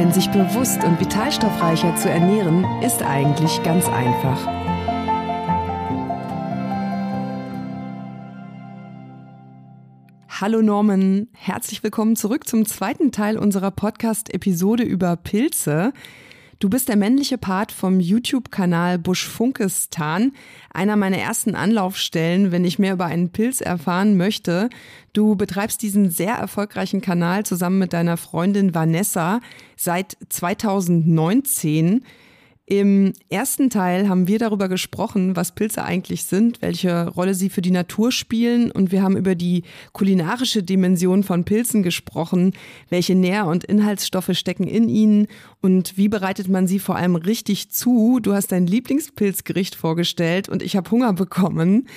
Denn sich bewusst und vitalstoffreicher zu ernähren, ist eigentlich ganz einfach. Hallo Norman, herzlich willkommen zurück zum zweiten Teil unserer Podcast-Episode über Pilze. Du bist der männliche Part vom YouTube-Kanal Buschfunkestan, einer meiner ersten Anlaufstellen, wenn ich mehr über einen Pilz erfahren möchte. Du betreibst diesen sehr erfolgreichen Kanal zusammen mit deiner Freundin Vanessa seit 2019. Im ersten Teil haben wir darüber gesprochen, was Pilze eigentlich sind, welche Rolle sie für die Natur spielen und wir haben über die kulinarische Dimension von Pilzen gesprochen, welche Nähr- und Inhaltsstoffe stecken in ihnen und wie bereitet man sie vor allem richtig zu. Du hast dein Lieblingspilzgericht vorgestellt und ich habe Hunger bekommen.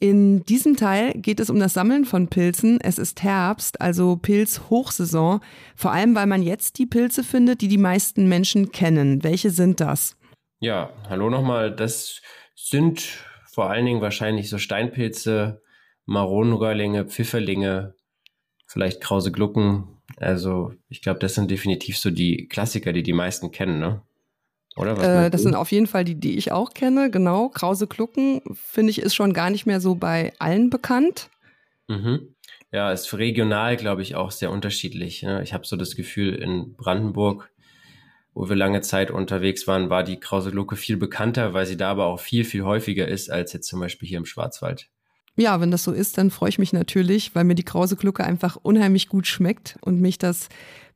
In diesem Teil geht es um das Sammeln von Pilzen. Es ist Herbst, also Pilzhochsaison, vor allem weil man jetzt die Pilze findet, die die meisten Menschen kennen. Welche sind das? Ja, hallo nochmal. Das sind vor allen Dingen wahrscheinlich so Steinpilze, Maronenröhrlinge, Pfifferlinge, vielleicht krause Glucken. Also ich glaube, das sind definitiv so die Klassiker, die die meisten kennen, ne? Oder äh, das sind auf jeden Fall die, die ich auch kenne. Genau. Krause Klucken, finde ich, ist schon gar nicht mehr so bei allen bekannt. Mhm. Ja, ist regional, glaube ich, auch sehr unterschiedlich. Ne? Ich habe so das Gefühl, in Brandenburg, wo wir lange Zeit unterwegs waren, war die Krause Glucke viel bekannter, weil sie da aber auch viel, viel häufiger ist als jetzt zum Beispiel hier im Schwarzwald. Ja, wenn das so ist, dann freue ich mich natürlich, weil mir die Krause Glucke einfach unheimlich gut schmeckt und mich das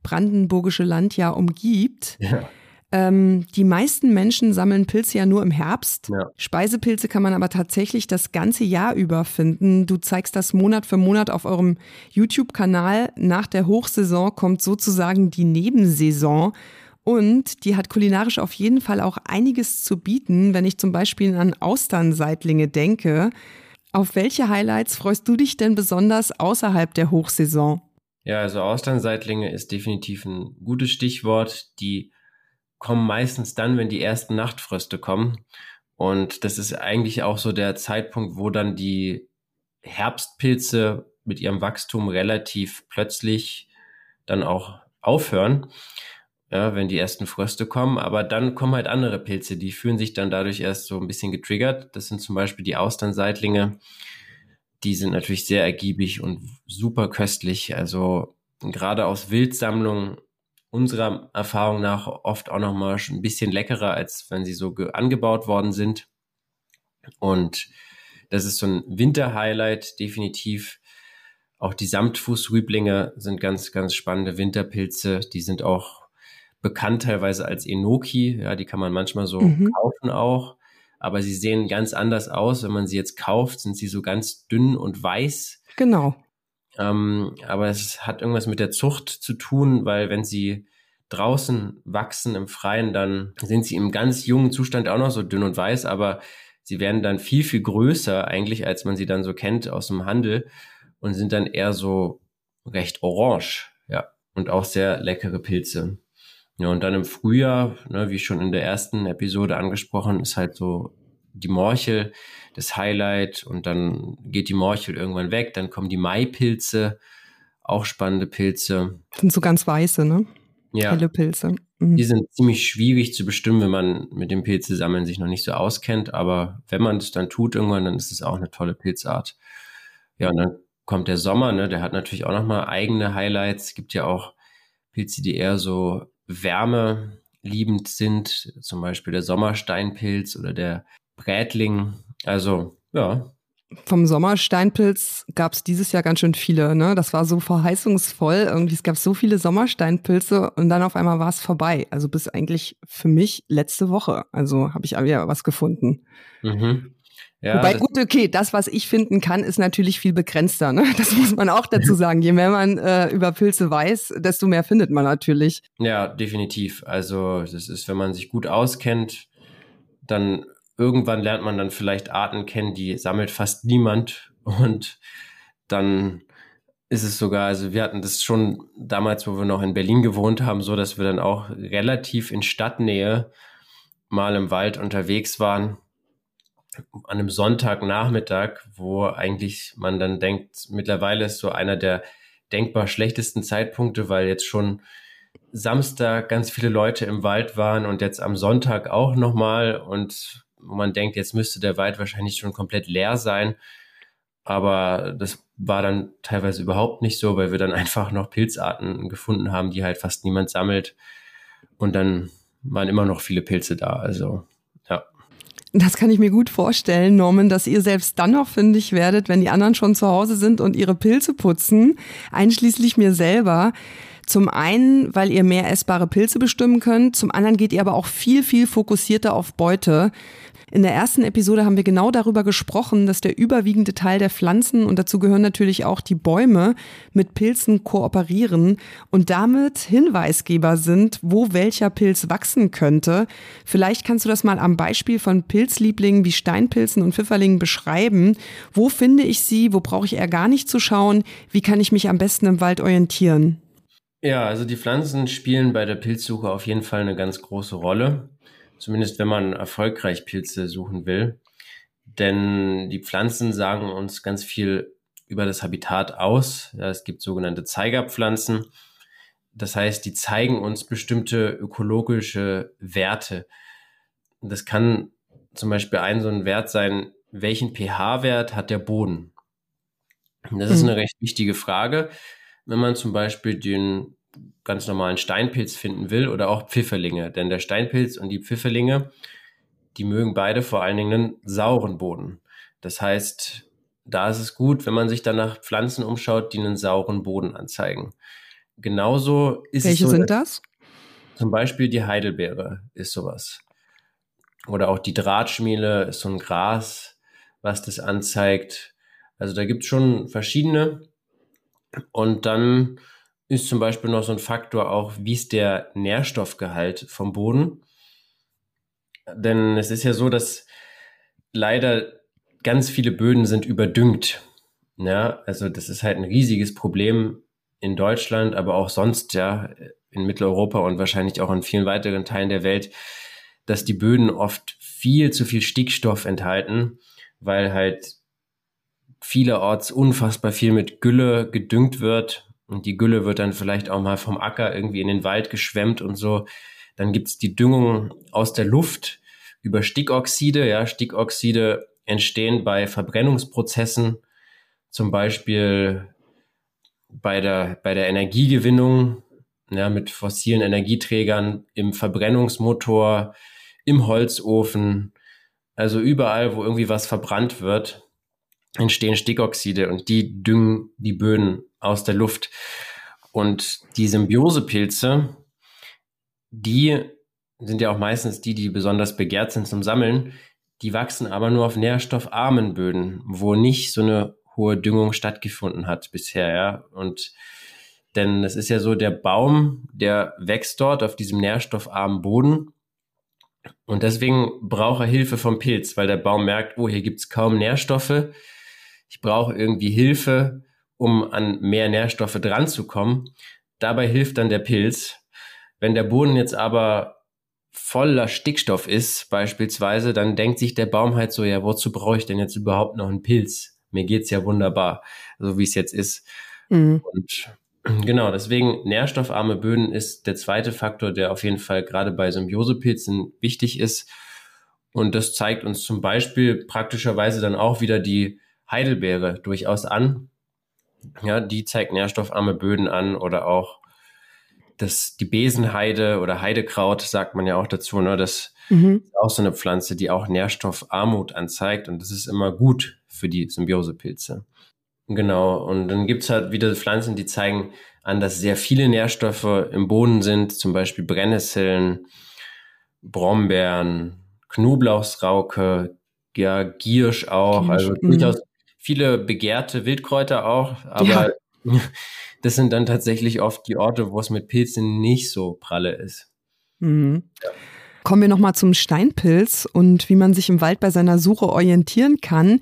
brandenburgische Land ja umgibt. Ja. Ähm, die meisten Menschen sammeln Pilze ja nur im Herbst. Ja. Speisepilze kann man aber tatsächlich das ganze Jahr über finden. Du zeigst das Monat für Monat auf eurem YouTube-Kanal. Nach der Hochsaison kommt sozusagen die Nebensaison. Und die hat kulinarisch auf jeden Fall auch einiges zu bieten, wenn ich zum Beispiel an Austernseitlinge denke. Auf welche Highlights freust du dich denn besonders außerhalb der Hochsaison? Ja, also Austernseitlinge ist definitiv ein gutes Stichwort. Die kommen meistens dann, wenn die ersten Nachtfröste kommen. Und das ist eigentlich auch so der Zeitpunkt, wo dann die Herbstpilze mit ihrem Wachstum relativ plötzlich dann auch aufhören, ja, wenn die ersten Fröste kommen. Aber dann kommen halt andere Pilze, die fühlen sich dann dadurch erst so ein bisschen getriggert. Das sind zum Beispiel die Austernseitlinge. Die sind natürlich sehr ergiebig und super köstlich. Also gerade aus Wildsammlungen unserer Erfahrung nach oft auch noch mal ein bisschen leckerer, als wenn sie so angebaut worden sind. Und das ist so ein Winterhighlight, definitiv. Auch die Samtfußrüblinge sind ganz, ganz spannende Winterpilze. Die sind auch bekannt teilweise als Enoki. Ja, die kann man manchmal so mhm. kaufen auch. Aber sie sehen ganz anders aus. Wenn man sie jetzt kauft, sind sie so ganz dünn und weiß. Genau. Ähm, aber es hat irgendwas mit der Zucht zu tun, weil wenn sie draußen wachsen im Freien, dann sind sie im ganz jungen Zustand auch noch so dünn und weiß, aber sie werden dann viel, viel größer eigentlich, als man sie dann so kennt aus dem Handel und sind dann eher so recht orange, ja, und auch sehr leckere Pilze. Ja, und dann im Frühjahr, ne, wie schon in der ersten Episode angesprochen, ist halt so die Morchel das Highlight und dann geht die Morchel irgendwann weg, dann kommen die Maipilze, auch spannende Pilze. Das sind so ganz weiße, ne? Ja. Helle Pilze. Mhm. Die sind ziemlich schwierig zu bestimmen, wenn man mit dem Pilzesammeln sich noch nicht so auskennt, aber wenn man es dann tut irgendwann, dann ist es auch eine tolle Pilzart. Ja, und dann kommt der Sommer, ne, der hat natürlich auch nochmal eigene Highlights. Es gibt ja auch Pilze, die eher so wärmeliebend sind, zum Beispiel der Sommersteinpilz oder der Brätling. Also, ja. Vom Sommersteinpilz gab es dieses Jahr ganz schön viele. Ne? Das war so verheißungsvoll. Irgendwie, es gab so viele Sommersteinpilze und dann auf einmal war es vorbei. Also bis eigentlich für mich letzte Woche. Also habe ich wieder was gefunden. Mhm. Ja, Wobei, gut, okay, das, was ich finden kann, ist natürlich viel begrenzter. Ne? Das muss man auch dazu sagen. Je mehr man äh, über Pilze weiß, desto mehr findet man natürlich. Ja, definitiv. Also das ist, wenn man sich gut auskennt, dann irgendwann lernt man dann vielleicht Arten kennen, die sammelt fast niemand. Und dann ist es sogar, also wir hatten das schon damals, wo wir noch in Berlin gewohnt haben, so dass wir dann auch relativ in Stadtnähe mal im Wald unterwegs waren. An einem Sonntagnachmittag, wo eigentlich man dann denkt, mittlerweile ist so einer der denkbar schlechtesten Zeitpunkte, weil jetzt schon Samstag ganz viele Leute im Wald waren und jetzt am Sonntag auch nochmal und wo man denkt, jetzt müsste der Wald wahrscheinlich schon komplett leer sein. Aber das war dann teilweise überhaupt nicht so, weil wir dann einfach noch Pilzarten gefunden haben, die halt fast niemand sammelt. Und dann waren immer noch viele Pilze da. Also, ja. Das kann ich mir gut vorstellen, Norman, dass ihr selbst dann noch fündig werdet, wenn die anderen schon zu Hause sind und ihre Pilze putzen, einschließlich mir selber. Zum einen, weil ihr mehr essbare Pilze bestimmen könnt, zum anderen geht ihr aber auch viel, viel fokussierter auf Beute. In der ersten Episode haben wir genau darüber gesprochen, dass der überwiegende Teil der Pflanzen, und dazu gehören natürlich auch die Bäume, mit Pilzen kooperieren und damit Hinweisgeber sind, wo welcher Pilz wachsen könnte. Vielleicht kannst du das mal am Beispiel von Pilzlieblingen wie Steinpilzen und Pfifferlingen beschreiben. Wo finde ich sie? Wo brauche ich eher gar nicht zu schauen? Wie kann ich mich am besten im Wald orientieren? Ja, also die Pflanzen spielen bei der Pilzsuche auf jeden Fall eine ganz große Rolle. Zumindest wenn man erfolgreich Pilze suchen will. Denn die Pflanzen sagen uns ganz viel über das Habitat aus. Ja, es gibt sogenannte Zeigerpflanzen. Das heißt, die zeigen uns bestimmte ökologische Werte. Das kann zum Beispiel ein so ein Wert sein, welchen pH-Wert hat der Boden? Das ist hm. eine recht wichtige Frage wenn man zum Beispiel den ganz normalen Steinpilz finden will oder auch Pfifferlinge. Denn der Steinpilz und die Pfifferlinge, die mögen beide vor allen Dingen einen sauren Boden. Das heißt, da ist es gut, wenn man sich dann nach Pflanzen umschaut, die einen sauren Boden anzeigen. Genauso ist Welche es so, sind das? Zum Beispiel die Heidelbeere ist sowas. Oder auch die Drahtschmiele ist so ein Gras, was das anzeigt. Also da gibt es schon verschiedene. Und dann ist zum Beispiel noch so ein Faktor auch, wie ist der Nährstoffgehalt vom Boden? Denn es ist ja so, dass leider ganz viele Böden sind überdüngt. Ja, also das ist halt ein riesiges Problem in Deutschland, aber auch sonst, ja, in Mitteleuropa und wahrscheinlich auch in vielen weiteren Teilen der Welt, dass die Böden oft viel zu viel Stickstoff enthalten, weil halt vielerorts unfassbar viel mit Gülle gedüngt wird. Und die Gülle wird dann vielleicht auch mal vom Acker irgendwie in den Wald geschwemmt und so. Dann gibt's die Düngung aus der Luft über Stickoxide. Ja, Stickoxide entstehen bei Verbrennungsprozessen, zum Beispiel bei der, bei der Energiegewinnung, ja, mit fossilen Energieträgern im Verbrennungsmotor, im Holzofen, also überall, wo irgendwie was verbrannt wird, entstehen Stickoxide und die düngen die Böden aus der Luft. Und die Symbiosepilze, die sind ja auch meistens die, die besonders begehrt sind zum Sammeln, die wachsen aber nur auf nährstoffarmen Böden, wo nicht so eine hohe Düngung stattgefunden hat bisher, ja. Und denn es ist ja so, der Baum, der wächst dort auf diesem nährstoffarmen Boden. Und deswegen braucht er Hilfe vom Pilz, weil der Baum merkt, oh, hier gibt's kaum Nährstoffe ich brauche irgendwie Hilfe, um an mehr Nährstoffe dran zu kommen. Dabei hilft dann der Pilz. Wenn der Boden jetzt aber voller Stickstoff ist, beispielsweise, dann denkt sich der Baum halt so, ja, wozu brauche ich denn jetzt überhaupt noch einen Pilz? Mir geht's ja wunderbar, so wie es jetzt ist. Mhm. Und genau, deswegen nährstoffarme Böden ist der zweite Faktor, der auf jeden Fall gerade bei Symbiosepilzen wichtig ist. Und das zeigt uns zum Beispiel praktischerweise dann auch wieder die Heidelbeere durchaus an. Ja, die zeigt nährstoffarme Böden an oder auch das, die Besenheide oder Heidekraut sagt man ja auch dazu, ne? Das mhm. ist auch so eine Pflanze, die auch Nährstoffarmut anzeigt und das ist immer gut für die Symbiosepilze. Genau, und dann gibt's halt wieder Pflanzen, die zeigen an, dass sehr viele Nährstoffe im Boden sind, zum Beispiel Brennnesseln, Brombeeren, Knoblauchsrauke, ja, Giersch auch, Giersch, also mhm. durchaus viele begehrte Wildkräuter auch, aber ja. das sind dann tatsächlich oft die Orte, wo es mit Pilzen nicht so pralle ist. Mhm. Ja. Kommen wir nochmal zum Steinpilz und wie man sich im Wald bei seiner Suche orientieren kann.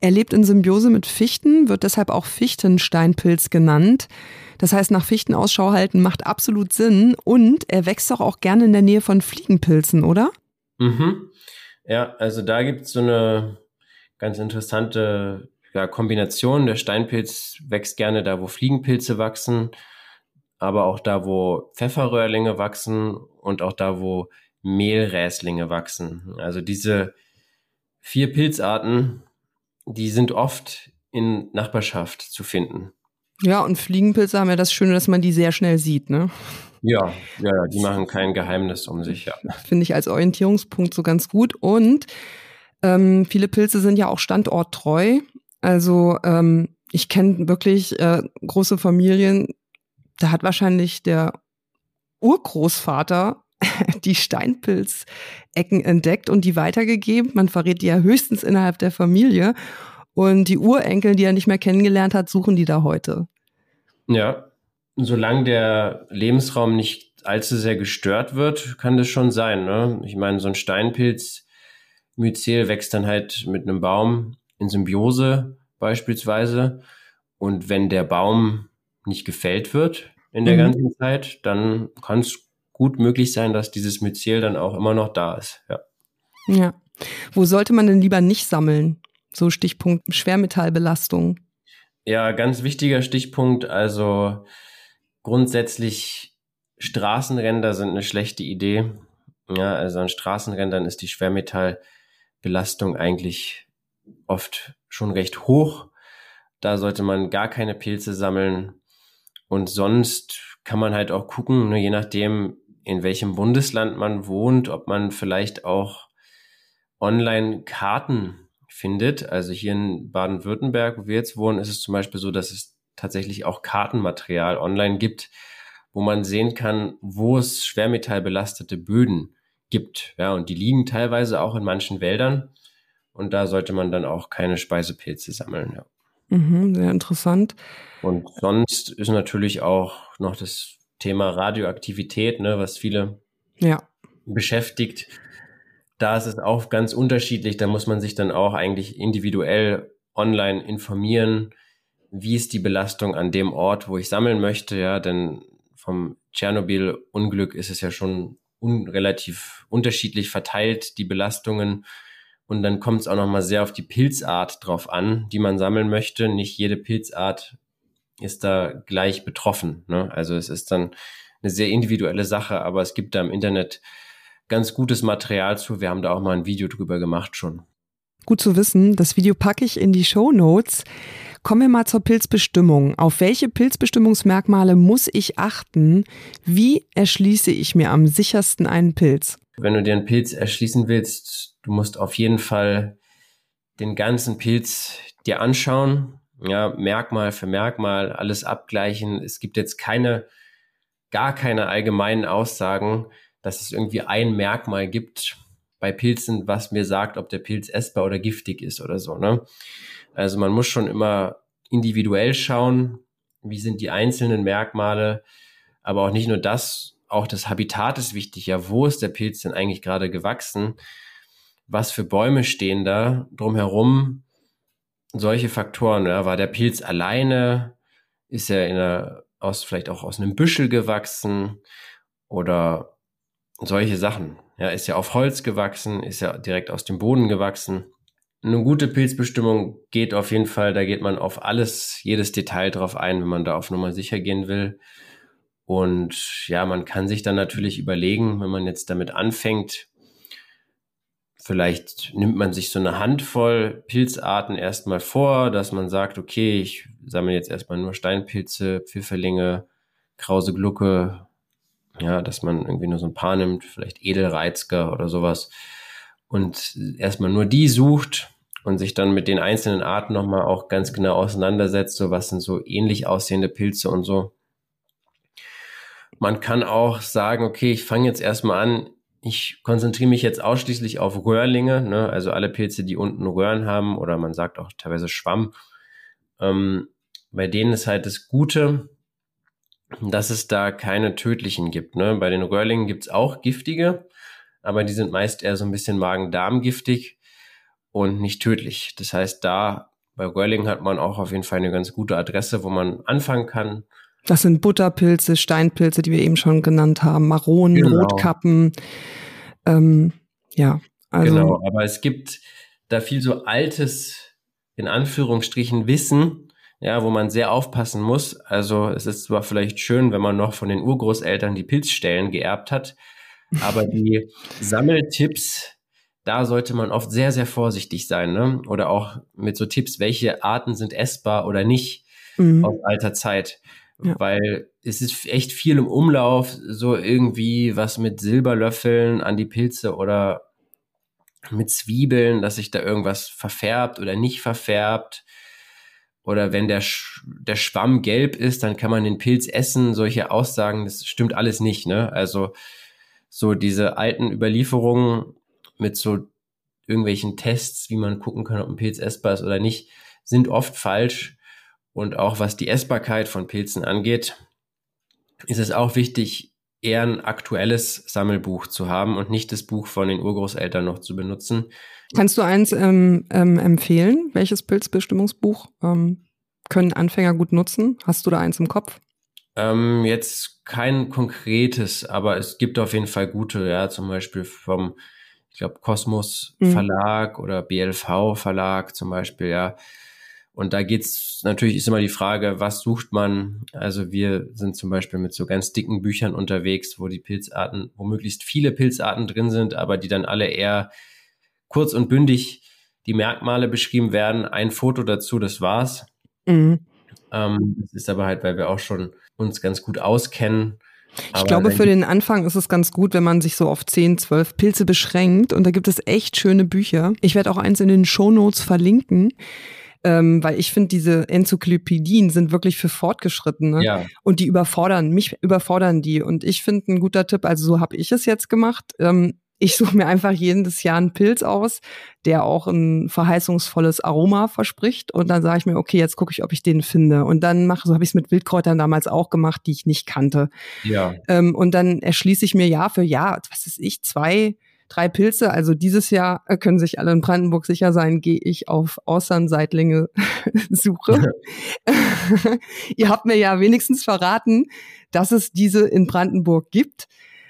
Er lebt in Symbiose mit Fichten, wird deshalb auch Fichtensteinpilz genannt. Das heißt, nach Fichten Ausschau halten macht absolut Sinn und er wächst doch auch gerne in der Nähe von Fliegenpilzen, oder? Mhm. Ja, also da gibt es so eine ganz interessante ja, Kombination. Der Steinpilz wächst gerne da, wo Fliegenpilze wachsen, aber auch da, wo Pfefferröhrlinge wachsen und auch da, wo Mehlräslinge wachsen. Also diese vier Pilzarten, die sind oft in Nachbarschaft zu finden. Ja, und Fliegenpilze haben ja das Schöne, dass man die sehr schnell sieht, ne? Ja, ja, die machen kein Geheimnis um sich, ja. Finde ich als Orientierungspunkt so ganz gut. Und ähm, viele Pilze sind ja auch standorttreu. Also ähm, ich kenne wirklich äh, große Familien, da hat wahrscheinlich der Urgroßvater die Steinpilzecken entdeckt und die weitergegeben. Man verrät die ja höchstens innerhalb der Familie. Und die Urenkel, die er nicht mehr kennengelernt hat, suchen die da heute. Ja, solange der Lebensraum nicht allzu sehr gestört wird, kann das schon sein. Ne? Ich meine, so ein Steinpilz, Myzel wächst dann halt mit einem Baum in Symbiose beispielsweise. Und wenn der Baum nicht gefällt wird in der mhm. ganzen Zeit, dann kann es gut möglich sein, dass dieses Myzel dann auch immer noch da ist. Ja. ja. Wo sollte man denn lieber nicht sammeln? So Stichpunkt Schwermetallbelastung. Ja, ganz wichtiger Stichpunkt. Also grundsätzlich Straßenränder sind eine schlechte Idee. Ja, also an Straßenrändern ist die Schwermetallbelastung eigentlich oft schon recht hoch. Da sollte man gar keine Pilze sammeln. Und sonst kann man halt auch gucken, ne, je nachdem, in welchem Bundesland man wohnt, ob man vielleicht auch online Karten findet. Also hier in Baden-Württemberg, wo wir jetzt wohnen, ist es zum Beispiel so, dass es tatsächlich auch Kartenmaterial online gibt, wo man sehen kann, wo es schwermetallbelastete Böden gibt. Ja, und die liegen teilweise auch in manchen Wäldern. Und da sollte man dann auch keine Speisepilze sammeln. Ja. Mhm, sehr interessant. Und sonst ist natürlich auch noch das Thema Radioaktivität, ne, was viele ja. beschäftigt. Da ist es auch ganz unterschiedlich. Da muss man sich dann auch eigentlich individuell online informieren, wie ist die Belastung an dem Ort, wo ich sammeln möchte. Ja, denn vom Tschernobyl-Unglück ist es ja schon un relativ unterschiedlich verteilt, die Belastungen. Und dann kommt es auch nochmal sehr auf die Pilzart drauf an, die man sammeln möchte. Nicht jede Pilzart ist da gleich betroffen. Ne? Also es ist dann eine sehr individuelle Sache, aber es gibt da im Internet ganz gutes Material zu. Wir haben da auch mal ein Video drüber gemacht schon. Gut zu wissen. Das Video packe ich in die Show Notes. Kommen wir mal zur Pilzbestimmung. Auf welche Pilzbestimmungsmerkmale muss ich achten? Wie erschließe ich mir am sichersten einen Pilz? Wenn du dir einen Pilz erschließen willst, du musst auf jeden Fall den ganzen Pilz dir anschauen, ja, Merkmal für Merkmal, alles abgleichen. Es gibt jetzt keine, gar keine allgemeinen Aussagen, dass es irgendwie ein Merkmal gibt bei Pilzen, was mir sagt, ob der Pilz essbar oder giftig ist oder so. Ne? Also man muss schon immer individuell schauen, wie sind die einzelnen Merkmale, aber auch nicht nur das, auch das Habitat ist wichtig. Ja, wo ist der Pilz denn eigentlich gerade gewachsen? Was für Bäume stehen da drumherum? solche Faktoren, ja, war der Pilz alleine, ist er in einer, aus, vielleicht auch aus einem Büschel gewachsen oder solche Sachen. Ja, ist er auf Holz gewachsen, ist er direkt aus dem Boden gewachsen. Eine gute Pilzbestimmung geht auf jeden Fall, da geht man auf alles, jedes Detail drauf ein, wenn man da auf Nummer sicher gehen will. Und ja, man kann sich dann natürlich überlegen, wenn man jetzt damit anfängt, Vielleicht nimmt man sich so eine Handvoll Pilzarten erstmal vor, dass man sagt, okay, ich sammle jetzt erstmal nur Steinpilze, Pfifferlinge, Krause Glucke, ja, dass man irgendwie nur so ein paar nimmt, vielleicht Edelreizger oder sowas und erstmal nur die sucht und sich dann mit den einzelnen Arten nochmal auch ganz genau auseinandersetzt, so was sind so ähnlich aussehende Pilze und so. Man kann auch sagen, okay, ich fange jetzt erstmal an, ich konzentriere mich jetzt ausschließlich auf Röhrlinge, ne? also alle Pilze, die unten Röhren haben oder man sagt auch teilweise Schwamm. Ähm, bei denen ist halt das Gute, dass es da keine tödlichen gibt. Ne? Bei den Röhrlingen gibt's auch giftige, aber die sind meist eher so ein bisschen Magen-Darm-giftig und nicht tödlich. Das heißt, da bei Röhrling hat man auch auf jeden Fall eine ganz gute Adresse, wo man anfangen kann. Das sind Butterpilze, Steinpilze, die wir eben schon genannt haben, Maronen, genau. Rotkappen. Ähm, ja, also. Genau, aber es gibt da viel so altes, in Anführungsstrichen, Wissen, ja, wo man sehr aufpassen muss. Also es ist zwar vielleicht schön, wenn man noch von den Urgroßeltern die Pilzstellen geerbt hat, aber die Sammeltipps, da sollte man oft sehr, sehr vorsichtig sein. Ne? Oder auch mit so Tipps, welche Arten sind essbar oder nicht mhm. aus alter Zeit. Ja. Weil es ist echt viel im Umlauf, so irgendwie was mit Silberlöffeln an die Pilze oder mit Zwiebeln, dass sich da irgendwas verfärbt oder nicht verfärbt. Oder wenn der, Sch der Schwamm gelb ist, dann kann man den Pilz essen. Solche Aussagen, das stimmt alles nicht. Ne? Also so diese alten Überlieferungen mit so irgendwelchen Tests, wie man gucken kann, ob ein Pilz essbar ist oder nicht, sind oft falsch. Und auch was die Essbarkeit von Pilzen angeht, ist es auch wichtig, eher ein aktuelles Sammelbuch zu haben und nicht das Buch von den Urgroßeltern noch zu benutzen. Kannst du eins ähm, ähm, empfehlen? Welches Pilzbestimmungsbuch ähm, können Anfänger gut nutzen? Hast du da eins im Kopf? Ähm, jetzt kein konkretes, aber es gibt auf jeden Fall gute, ja, zum Beispiel vom, ich glaube, Kosmos mhm. Verlag mhm. oder BLV Verlag zum Beispiel, ja. Und da geht's natürlich ist immer die Frage, was sucht man? Also wir sind zum Beispiel mit so ganz dicken Büchern unterwegs, wo die Pilzarten, wo möglichst viele Pilzarten drin sind, aber die dann alle eher kurz und bündig die Merkmale beschrieben werden. Ein Foto dazu, das war's. Mhm. Ähm, das ist aber halt, weil wir auch schon uns ganz gut auskennen. Ich glaube, für den Anfang ist es ganz gut, wenn man sich so auf 10, 12 Pilze beschränkt. Und da gibt es echt schöne Bücher. Ich werde auch eins in den Show Notes verlinken ähm, weil ich finde, diese Enzyklopädien sind wirklich für Fortgeschrittene ja. und die überfordern, mich überfordern die. Und ich finde ein guter Tipp, also so habe ich es jetzt gemacht. Ähm, ich suche mir einfach jedes Jahr einen Pilz aus, der auch ein verheißungsvolles Aroma verspricht. Und dann sage ich mir, okay, jetzt gucke ich, ob ich den finde. Und dann mache, so habe ich es mit Wildkräutern damals auch gemacht, die ich nicht kannte. Ja. Ähm, und dann erschließe ich mir Jahr für Jahr, was ist ich, zwei drei Pilze. Also dieses Jahr äh, können sich alle in Brandenburg sicher sein, gehe ich auf Austernseitlinge Suche. Ihr habt mir ja wenigstens verraten, dass es diese in Brandenburg gibt.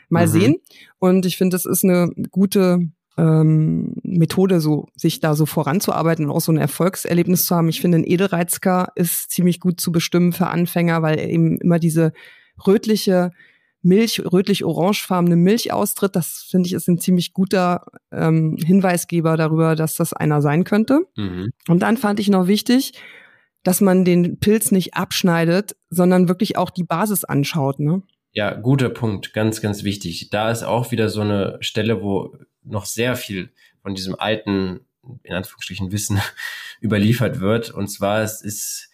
Mal mhm. sehen. Und ich finde, das ist eine gute ähm, Methode, so sich da so voranzuarbeiten und auch so ein Erfolgserlebnis zu haben. Ich finde, ein Edelreizker ist ziemlich gut zu bestimmen für Anfänger, weil er eben immer diese rötliche Milch, rötlich-orangefarbene Milch austritt. Das finde ich ist ein ziemlich guter ähm, Hinweisgeber darüber, dass das einer sein könnte. Mhm. Und dann fand ich noch wichtig, dass man den Pilz nicht abschneidet, sondern wirklich auch die Basis anschaut. Ne? Ja, guter Punkt, ganz, ganz wichtig. Da ist auch wieder so eine Stelle, wo noch sehr viel von diesem alten, in Anführungsstrichen, Wissen überliefert wird. Und zwar es ist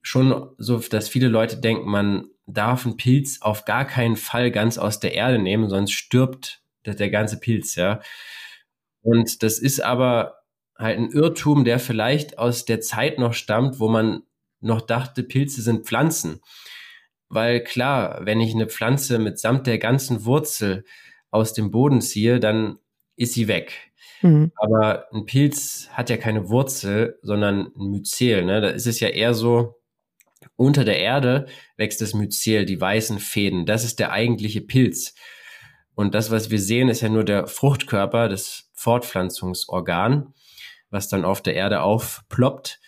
schon so, dass viele Leute denken, man darf ein Pilz auf gar keinen Fall ganz aus der Erde nehmen, sonst stirbt der, der ganze Pilz, ja. Und das ist aber halt ein Irrtum, der vielleicht aus der Zeit noch stammt, wo man noch dachte, Pilze sind Pflanzen. Weil klar, wenn ich eine Pflanze mitsamt der ganzen Wurzel aus dem Boden ziehe, dann ist sie weg. Mhm. Aber ein Pilz hat ja keine Wurzel, sondern ein Myzel. Ne? Da ist es ja eher so, unter der Erde wächst das Myzel, die weißen Fäden. Das ist der eigentliche Pilz. Und das, was wir sehen, ist ja nur der Fruchtkörper, das Fortpflanzungsorgan, was dann auf der Erde aufploppt.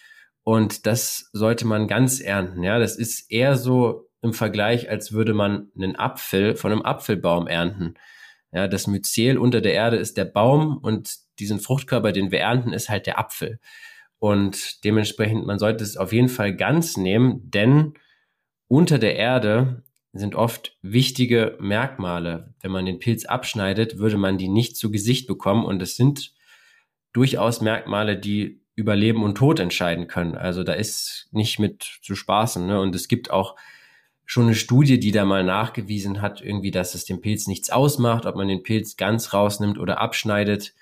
Und das sollte man ganz ernten. Ja, das ist eher so im Vergleich, als würde man einen Apfel von einem Apfelbaum ernten. Ja, das Myzel unter der Erde ist der Baum und diesen Fruchtkörper, den wir ernten, ist halt der Apfel. Und dementsprechend, man sollte es auf jeden Fall ganz nehmen, denn unter der Erde sind oft wichtige Merkmale. Wenn man den Pilz abschneidet, würde man die nicht zu Gesicht bekommen. Und es sind durchaus Merkmale, die über Leben und Tod entscheiden können. Also da ist nicht mit zu spaßen. Ne? Und es gibt auch schon eine Studie, die da mal nachgewiesen hat, irgendwie, dass es dem Pilz nichts ausmacht, ob man den Pilz ganz rausnimmt oder abschneidet.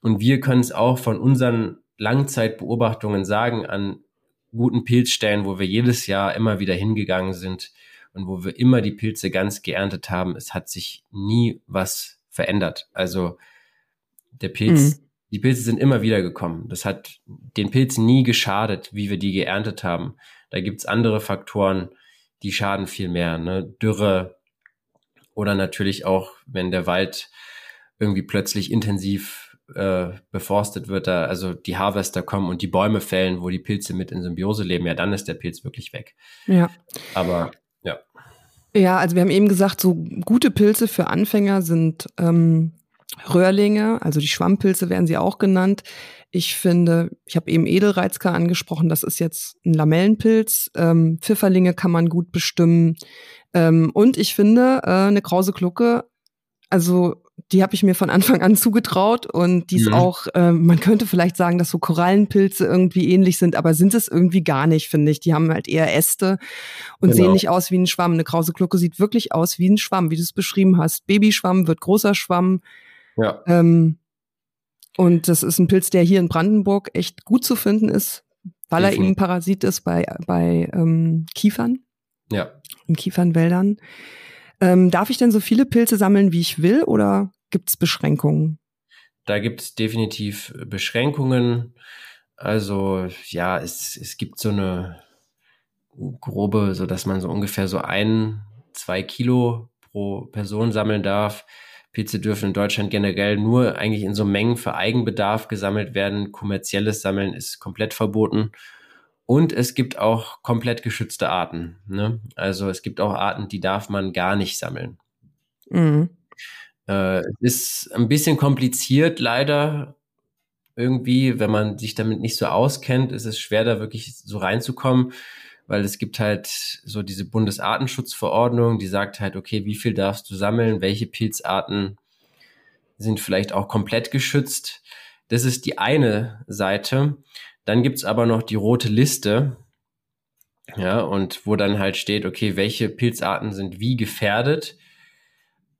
Und wir können es auch von unseren Langzeitbeobachtungen sagen an guten Pilzstellen, wo wir jedes Jahr immer wieder hingegangen sind und wo wir immer die Pilze ganz geerntet haben. Es hat sich nie was verändert. Also der Pilz, mhm. die Pilze sind immer wieder gekommen. Das hat den Pilzen nie geschadet, wie wir die geerntet haben. Da gibt's andere Faktoren, die schaden viel mehr. Ne? Dürre oder natürlich auch, wenn der Wald irgendwie plötzlich intensiv äh, beforstet wird, da also die Harvester kommen und die Bäume fällen, wo die Pilze mit in Symbiose leben, ja, dann ist der Pilz wirklich weg. Ja. Aber ja. Ja, also wir haben eben gesagt, so gute Pilze für Anfänger sind ähm, Röhrlinge, also die Schwammpilze werden sie auch genannt. Ich finde, ich habe eben Edelreizker angesprochen, das ist jetzt ein Lamellenpilz. Ähm, Pfifferlinge kann man gut bestimmen. Ähm, und ich finde, äh, eine krause Glucke, also die habe ich mir von Anfang an zugetraut und die ist mhm. auch, äh, man könnte vielleicht sagen, dass so Korallenpilze irgendwie ähnlich sind, aber sind es irgendwie gar nicht, finde ich. Die haben halt eher Äste und genau. sehen nicht aus wie ein Schwamm. Eine krause Glucke sieht wirklich aus wie ein Schwamm, wie du es beschrieben hast. Babyschwamm wird großer Schwamm. Ja. Ähm, und das ist ein Pilz, der hier in Brandenburg echt gut zu finden ist, weil Definitiv. er eben Parasit ist bei, bei ähm, Kiefern. Ja. In Kiefernwäldern. Ähm, darf ich denn so viele Pilze sammeln, wie ich will, oder gibt es Beschränkungen? Da gibt es definitiv Beschränkungen. Also ja, es, es gibt so eine grobe, so dass man so ungefähr so ein, zwei Kilo pro Person sammeln darf. Pilze dürfen in Deutschland generell nur eigentlich in so Mengen für Eigenbedarf gesammelt werden. Kommerzielles Sammeln ist komplett verboten. Und es gibt auch komplett geschützte Arten. Ne? Also es gibt auch Arten, die darf man gar nicht sammeln. Mhm. Äh, ist ein bisschen kompliziert, leider. Irgendwie, wenn man sich damit nicht so auskennt, ist es schwer, da wirklich so reinzukommen, weil es gibt halt so diese Bundesartenschutzverordnung, die sagt halt, okay, wie viel darfst du sammeln, welche Pilzarten sind vielleicht auch komplett geschützt. Das ist die eine Seite. Dann gibt's aber noch die rote Liste, ja, und wo dann halt steht, okay, welche Pilzarten sind wie gefährdet.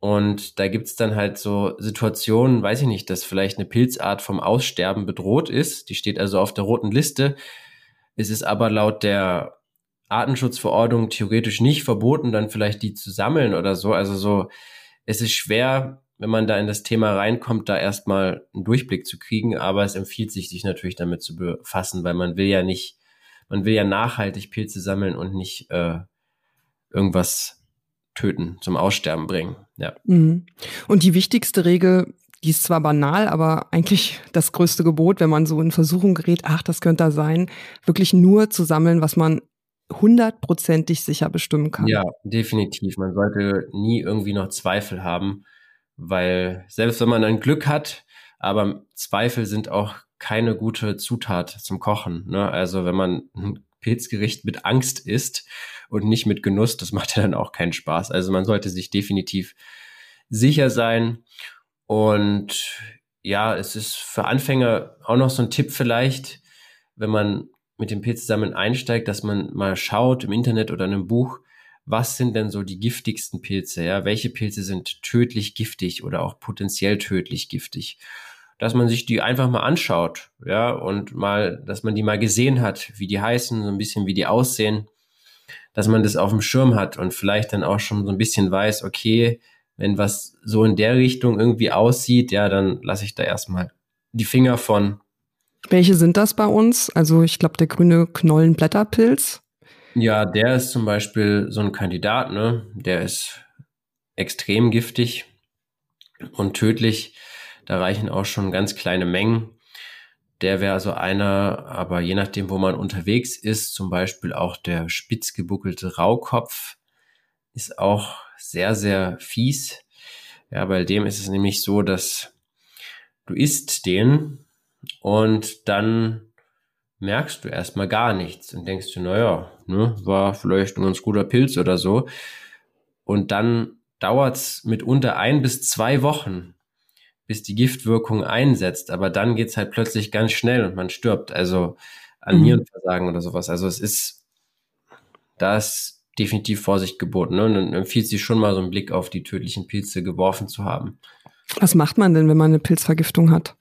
Und da gibt's dann halt so Situationen, weiß ich nicht, dass vielleicht eine Pilzart vom Aussterben bedroht ist. Die steht also auf der roten Liste. Es ist aber laut der Artenschutzverordnung theoretisch nicht verboten, dann vielleicht die zu sammeln oder so. Also so, es ist schwer, wenn man da in das Thema reinkommt, da erstmal einen Durchblick zu kriegen. Aber es empfiehlt sich, sich natürlich damit zu befassen, weil man will ja nicht, man will ja nachhaltig Pilze sammeln und nicht äh, irgendwas töten, zum Aussterben bringen. Ja. Mhm. Und die wichtigste Regel, die ist zwar banal, aber eigentlich das größte Gebot, wenn man so in Versuchung gerät, ach, das könnte da sein, wirklich nur zu sammeln, was man hundertprozentig sicher bestimmen kann. Ja, definitiv. Man sollte nie irgendwie noch Zweifel haben weil selbst wenn man dann Glück hat, aber Zweifel sind auch keine gute Zutat zum Kochen. Ne? Also wenn man ein Pilzgericht mit Angst isst und nicht mit Genuss, das macht ja dann auch keinen Spaß. Also man sollte sich definitiv sicher sein. Und ja, es ist für Anfänger auch noch so ein Tipp vielleicht, wenn man mit dem Pilzsammeln einsteigt, dass man mal schaut im Internet oder in einem Buch, was sind denn so die giftigsten Pilze? Ja, welche Pilze sind tödlich giftig oder auch potenziell tödlich giftig? Dass man sich die einfach mal anschaut, ja, und mal, dass man die mal gesehen hat, wie die heißen, so ein bisschen wie die aussehen, dass man das auf dem Schirm hat und vielleicht dann auch schon so ein bisschen weiß, okay, wenn was so in der Richtung irgendwie aussieht, ja, dann lasse ich da erstmal die Finger von. Welche sind das bei uns? Also ich glaube, der grüne Knollenblätterpilz. Ja, der ist zum Beispiel so ein Kandidat, ne? Der ist extrem giftig und tödlich. Da reichen auch schon ganz kleine Mengen. Der wäre also einer, aber je nachdem, wo man unterwegs ist, zum Beispiel auch der spitz gebuckelte Raukopf ist auch sehr, sehr fies. Ja, bei dem ist es nämlich so, dass du isst den und dann merkst du erstmal gar nichts und denkst du, naja, ne, war vielleicht ein ganz guter Pilz oder so. Und dann dauert's mitunter ein bis zwei Wochen, bis die Giftwirkung einsetzt. Aber dann geht's halt plötzlich ganz schnell und man stirbt. Also an mhm. Nierenversagen oder sowas. Also es ist, da ist definitiv Vorsicht geboten. Ne? Und dann empfiehlt sich schon mal so einen Blick auf die tödlichen Pilze geworfen zu haben. Was macht man denn, wenn man eine Pilzvergiftung hat?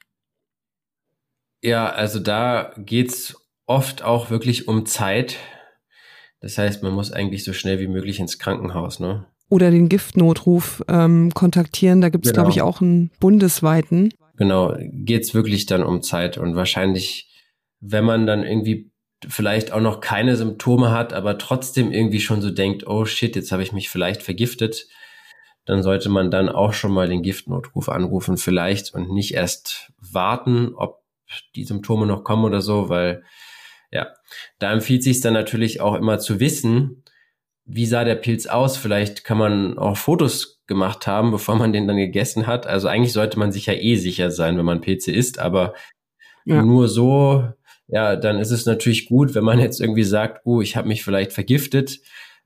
Ja, also da geht's oft auch wirklich um Zeit. Das heißt, man muss eigentlich so schnell wie möglich ins Krankenhaus, ne? Oder den Giftnotruf ähm, kontaktieren. Da gibt es, genau. glaube ich, auch einen bundesweiten. Genau, geht's wirklich dann um Zeit und wahrscheinlich, wenn man dann irgendwie vielleicht auch noch keine Symptome hat, aber trotzdem irgendwie schon so denkt, oh shit, jetzt habe ich mich vielleicht vergiftet, dann sollte man dann auch schon mal den Giftnotruf anrufen vielleicht und nicht erst warten, ob die Symptome noch kommen oder so, weil ja, da empfiehlt sich dann natürlich auch immer zu wissen, wie sah der Pilz aus? Vielleicht kann man auch Fotos gemacht haben, bevor man den dann gegessen hat. Also eigentlich sollte man sich ja eh sicher sein, wenn man Pilze isst, aber ja. nur so, ja, dann ist es natürlich gut, wenn man jetzt irgendwie sagt, oh, ich habe mich vielleicht vergiftet,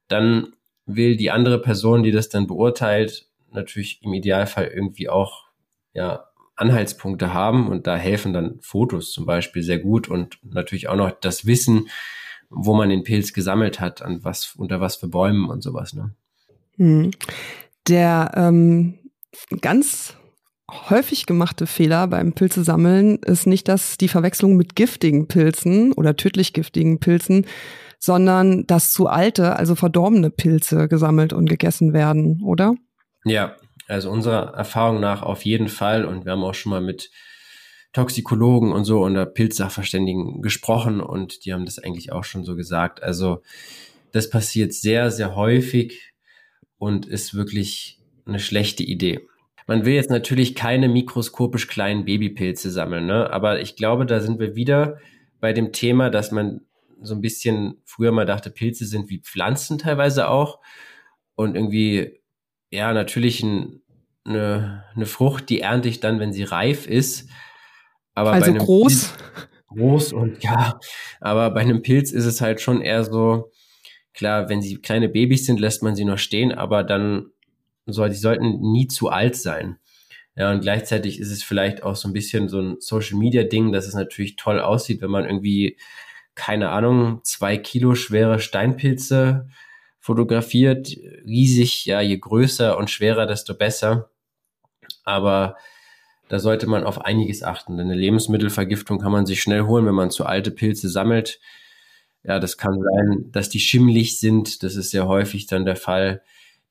dann will die andere Person, die das dann beurteilt, natürlich im Idealfall irgendwie auch ja Anhaltspunkte haben und da helfen dann Fotos zum Beispiel sehr gut und natürlich auch noch das Wissen, wo man den Pilz gesammelt hat, an was, unter was für Bäumen und sowas. Ne? Hm. Der ähm, ganz häufig gemachte Fehler beim Pilzesammeln ist nicht, dass die Verwechslung mit giftigen Pilzen oder tödlich giftigen Pilzen, sondern dass zu alte, also verdorbene Pilze gesammelt und gegessen werden, oder? Ja, also unserer Erfahrung nach auf jeden Fall. Und wir haben auch schon mal mit Toxikologen und so und der Pilzsachverständigen gesprochen und die haben das eigentlich auch schon so gesagt. Also das passiert sehr, sehr häufig und ist wirklich eine schlechte Idee. Man will jetzt natürlich keine mikroskopisch kleinen Babypilze sammeln, ne? aber ich glaube, da sind wir wieder bei dem Thema, dass man so ein bisschen früher mal dachte, Pilze sind wie Pflanzen teilweise auch und irgendwie ja, natürlich ein, eine, eine Frucht, die ernte ich dann, wenn sie reif ist. Aber also groß? Pilz, groß und ja, aber bei einem Pilz ist es halt schon eher so, klar, wenn sie kleine Babys sind, lässt man sie noch stehen, aber dann soll, die sollten nie zu alt sein. Ja, und gleichzeitig ist es vielleicht auch so ein bisschen so ein Social Media Ding, dass es natürlich toll aussieht, wenn man irgendwie, keine Ahnung, zwei Kilo schwere Steinpilze fotografiert. Riesig, ja, je größer und schwerer, desto besser. Aber da sollte man auf einiges achten. Denn eine Lebensmittelvergiftung kann man sich schnell holen, wenn man zu alte Pilze sammelt. Ja, das kann sein, dass die schimmelig sind. Das ist sehr häufig dann der Fall.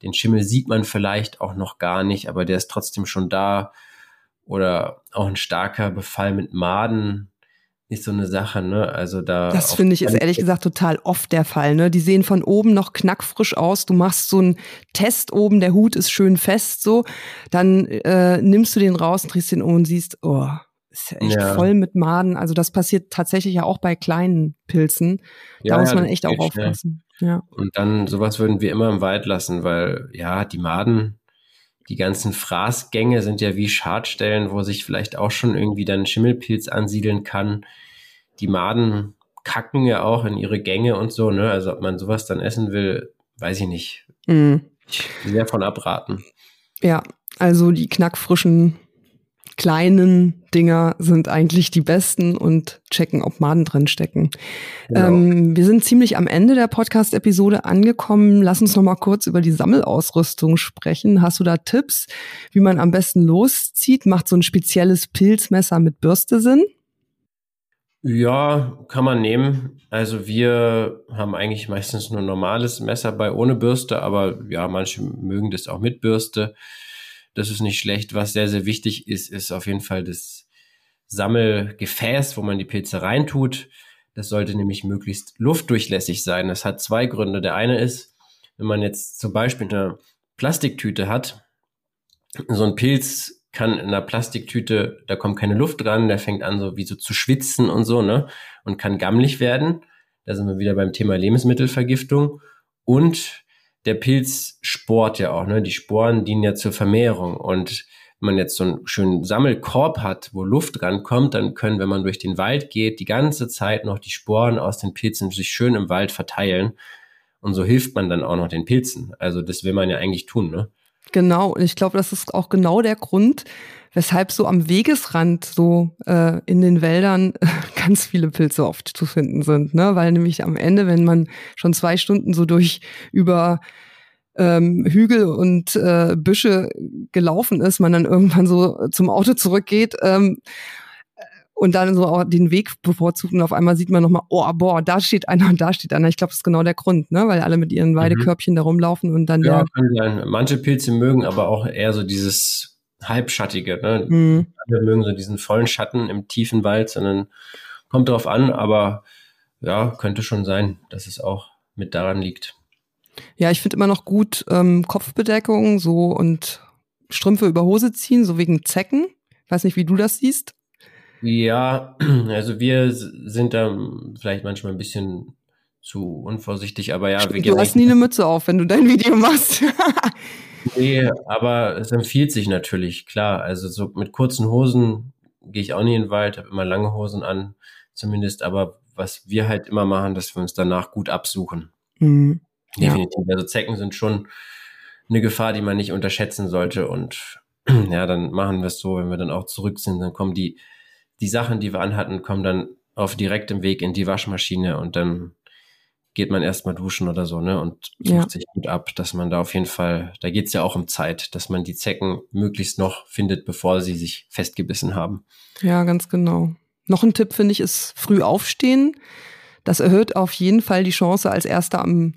Den Schimmel sieht man vielleicht auch noch gar nicht, aber der ist trotzdem schon da. Oder auch ein starker Befall mit Maden ist so eine Sache, ne? Also da. Das finde ich ist ehrlich gesagt total oft der Fall, ne? Die sehen von oben noch knackfrisch aus. Du machst so einen Test oben, der Hut ist schön fest, so. Dann äh, nimmst du den raus, drehst den um und siehst, oh, ist ja echt ja. voll mit Maden. Also das passiert tatsächlich ja auch bei kleinen Pilzen. Da ja, muss man echt auch aufpassen. Ja. Und dann sowas würden wir immer im Wald lassen, weil ja, die Maden, die ganzen Fraßgänge sind ja wie Schadstellen, wo sich vielleicht auch schon irgendwie dann Schimmelpilz ansiedeln kann. Die Maden kacken ja auch in ihre Gänge und so, ne? Also ob man sowas dann essen will, weiß ich nicht. Mhm. Ich will davon abraten. Ja, also die knackfrischen kleinen Dinger sind eigentlich die besten und checken, ob Maden drin stecken. Genau. Ähm, wir sind ziemlich am Ende der Podcast-Episode angekommen. Lass uns noch mal kurz über die Sammelausrüstung sprechen. Hast du da Tipps, wie man am besten loszieht? Macht so ein spezielles Pilzmesser mit Bürste Sinn? Ja, kann man nehmen. Also wir haben eigentlich meistens nur ein normales Messer bei ohne Bürste, aber ja, manche mögen das auch mit Bürste. Das ist nicht schlecht. Was sehr, sehr wichtig ist, ist auf jeden Fall das Sammelgefäß, wo man die Pilze reintut. Das sollte nämlich möglichst luftdurchlässig sein. Das hat zwei Gründe. Der eine ist, wenn man jetzt zum Beispiel eine Plastiktüte hat, so ein Pilz kann in einer Plastiktüte, da kommt keine Luft dran, der fängt an so wie so zu schwitzen und so, ne? Und kann gammelig werden. Da sind wir wieder beim Thema Lebensmittelvergiftung. Und der Pilz sport ja auch, ne? Die Sporen dienen ja zur Vermehrung. Und wenn man jetzt so einen schönen Sammelkorb hat, wo Luft rankommt, dann können, wenn man durch den Wald geht, die ganze Zeit noch die Sporen aus den Pilzen sich schön im Wald verteilen. Und so hilft man dann auch noch den Pilzen. Also das will man ja eigentlich tun, ne? Genau, und ich glaube, das ist auch genau der Grund, weshalb so am Wegesrand, so äh, in den Wäldern, ganz viele Pilze oft zu finden sind. Ne? Weil nämlich am Ende, wenn man schon zwei Stunden so durch über ähm, Hügel und äh, Büsche gelaufen ist, man dann irgendwann so zum Auto zurückgeht ähm, und dann so auch den Weg bevorzugt und auf einmal sieht man nochmal, oh, boah, da steht einer und da steht einer. Ich glaube, das ist genau der Grund, ne? weil alle mit ihren mhm. Weidekörbchen mhm. da rumlaufen und dann ja, der... Manche Pilze mögen aber auch eher so dieses halbschattige. Ne? Mhm. Alle mögen so diesen vollen Schatten im tiefen Wald, sondern kommt drauf an, aber ja, könnte schon sein, dass es auch mit daran liegt. Ja, ich finde immer noch gut ähm, Kopfbedeckung so und Strümpfe über Hose ziehen, so wegen Zecken. Ich weiß nicht, wie du das siehst. Ja, also wir sind da vielleicht manchmal ein bisschen zu unvorsichtig, aber ja. Wir du hast nie eine Mütze auf, wenn du dein Video machst. nee, aber es empfiehlt sich natürlich, klar. Also so mit kurzen Hosen gehe ich auch nie in den Wald, habe immer lange Hosen an, zumindest. Aber was wir halt immer machen, dass wir uns danach gut absuchen. Mhm. Definitiv. Ja. Also Zecken sind schon eine Gefahr, die man nicht unterschätzen sollte. Und ja, dann machen wir es so, wenn wir dann auch zurück sind, dann kommen die, die Sachen, die wir anhatten, kommen dann auf direktem Weg in die Waschmaschine und dann geht man erstmal duschen oder so, ne? Und sucht ja. sich gut ab, dass man da auf jeden Fall, da geht's ja auch um Zeit, dass man die Zecken möglichst noch findet, bevor sie sich festgebissen haben. Ja, ganz genau. Noch ein Tipp finde ich ist früh aufstehen. Das erhöht auf jeden Fall die Chance, als Erster am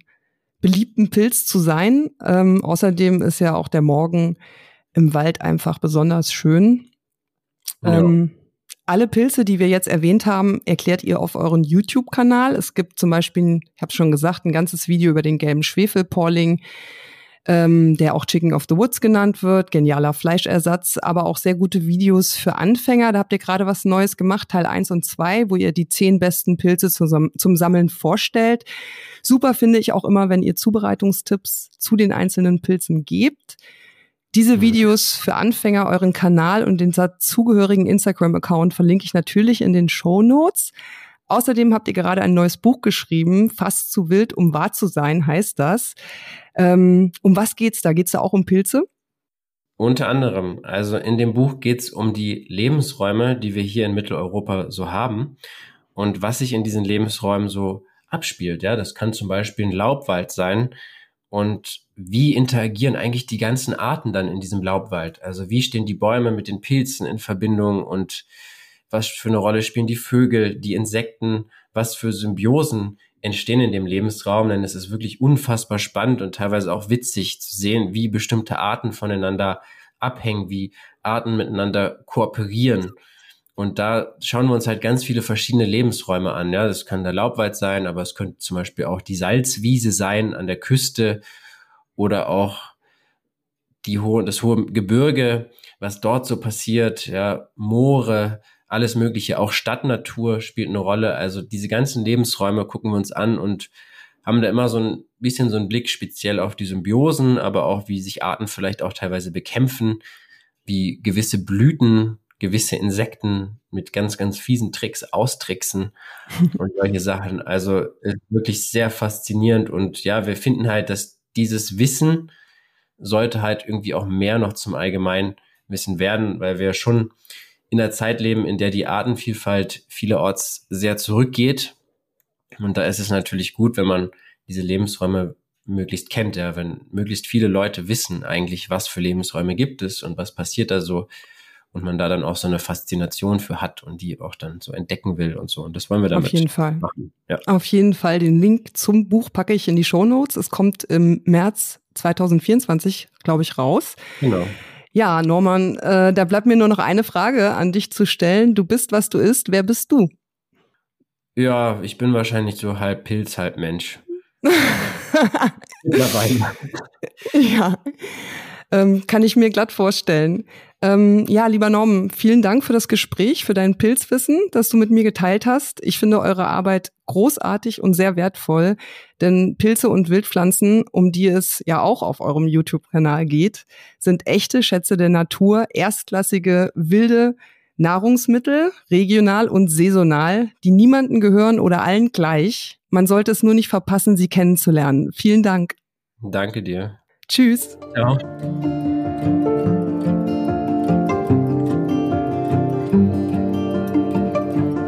beliebten Pilz zu sein. Ähm, außerdem ist ja auch der Morgen im Wald einfach besonders schön. Ja. Alle Pilze, die wir jetzt erwähnt haben, erklärt ihr auf euren YouTube-Kanal. Es gibt zum Beispiel, ich habe schon gesagt, ein ganzes Video über den gelben Schwefelporling, ähm, der auch Chicken of the Woods genannt wird, genialer Fleischersatz, aber auch sehr gute Videos für Anfänger. Da habt ihr gerade was Neues gemacht, Teil 1 und 2, wo ihr die zehn besten Pilze zum, zum Sammeln vorstellt. Super finde ich auch immer, wenn ihr Zubereitungstipps zu den einzelnen Pilzen gebt. Diese Videos für Anfänger, euren Kanal und den dazugehörigen Instagram-Account verlinke ich natürlich in den Show Notes. Außerdem habt ihr gerade ein neues Buch geschrieben, Fast zu wild, um wahr zu sein, heißt das. Ähm, um was geht's da? Geht's da auch um Pilze? Unter anderem. Also in dem Buch geht's um die Lebensräume, die wir hier in Mitteleuropa so haben und was sich in diesen Lebensräumen so abspielt. Ja, das kann zum Beispiel ein Laubwald sein. Und wie interagieren eigentlich die ganzen Arten dann in diesem Laubwald? Also wie stehen die Bäume mit den Pilzen in Verbindung und was für eine Rolle spielen die Vögel, die Insekten, was für Symbiosen entstehen in dem Lebensraum, denn es ist wirklich unfassbar spannend und teilweise auch witzig zu sehen, wie bestimmte Arten voneinander abhängen, wie Arten miteinander kooperieren. Und da schauen wir uns halt ganz viele verschiedene Lebensräume an. Ja, das kann der Laubwald sein, aber es könnte zum Beispiel auch die Salzwiese sein an der Küste oder auch die hohe, das hohe Gebirge, was dort so passiert, ja, Moore, alles Mögliche, auch Stadtnatur spielt eine Rolle. Also diese ganzen Lebensräume gucken wir uns an und haben da immer so ein bisschen so einen Blick speziell auf die Symbiosen, aber auch wie sich Arten vielleicht auch teilweise bekämpfen, wie gewisse Blüten, gewisse Insekten mit ganz, ganz fiesen Tricks austricksen und solche Sachen. Also wirklich sehr faszinierend und ja, wir finden halt, dass dieses Wissen sollte halt irgendwie auch mehr noch zum Allgemeinwissen werden, weil wir schon in der Zeit leben, in der die Artenvielfalt vielerorts sehr zurückgeht. Und da ist es natürlich gut, wenn man diese Lebensräume möglichst kennt, ja, wenn möglichst viele Leute wissen eigentlich, was für Lebensräume gibt es und was passiert da so und man da dann auch so eine Faszination für hat und die auch dann so entdecken will und so. Und das wollen wir damit Auf jeden Fall. machen. Ja. Auf jeden Fall. Den Link zum Buch packe ich in die Show Notes. Es kommt im März 2024, glaube ich, raus. Genau. Ja, Norman, äh, da bleibt mir nur noch eine Frage an dich zu stellen. Du bist, was du isst. Wer bist du? Ja, ich bin wahrscheinlich so halb Pilz, halb Mensch. ja, ähm, kann ich mir glatt vorstellen. Ähm, ja, lieber Norman, vielen Dank für das Gespräch, für dein Pilzwissen, das du mit mir geteilt hast. Ich finde eure Arbeit großartig und sehr wertvoll, denn Pilze und Wildpflanzen, um die es ja auch auf eurem YouTube-Kanal geht, sind echte Schätze der Natur, erstklassige wilde Nahrungsmittel, regional und saisonal, die niemanden gehören oder allen gleich. Man sollte es nur nicht verpassen, sie kennenzulernen. Vielen Dank. Danke dir. Tschüss. Ja.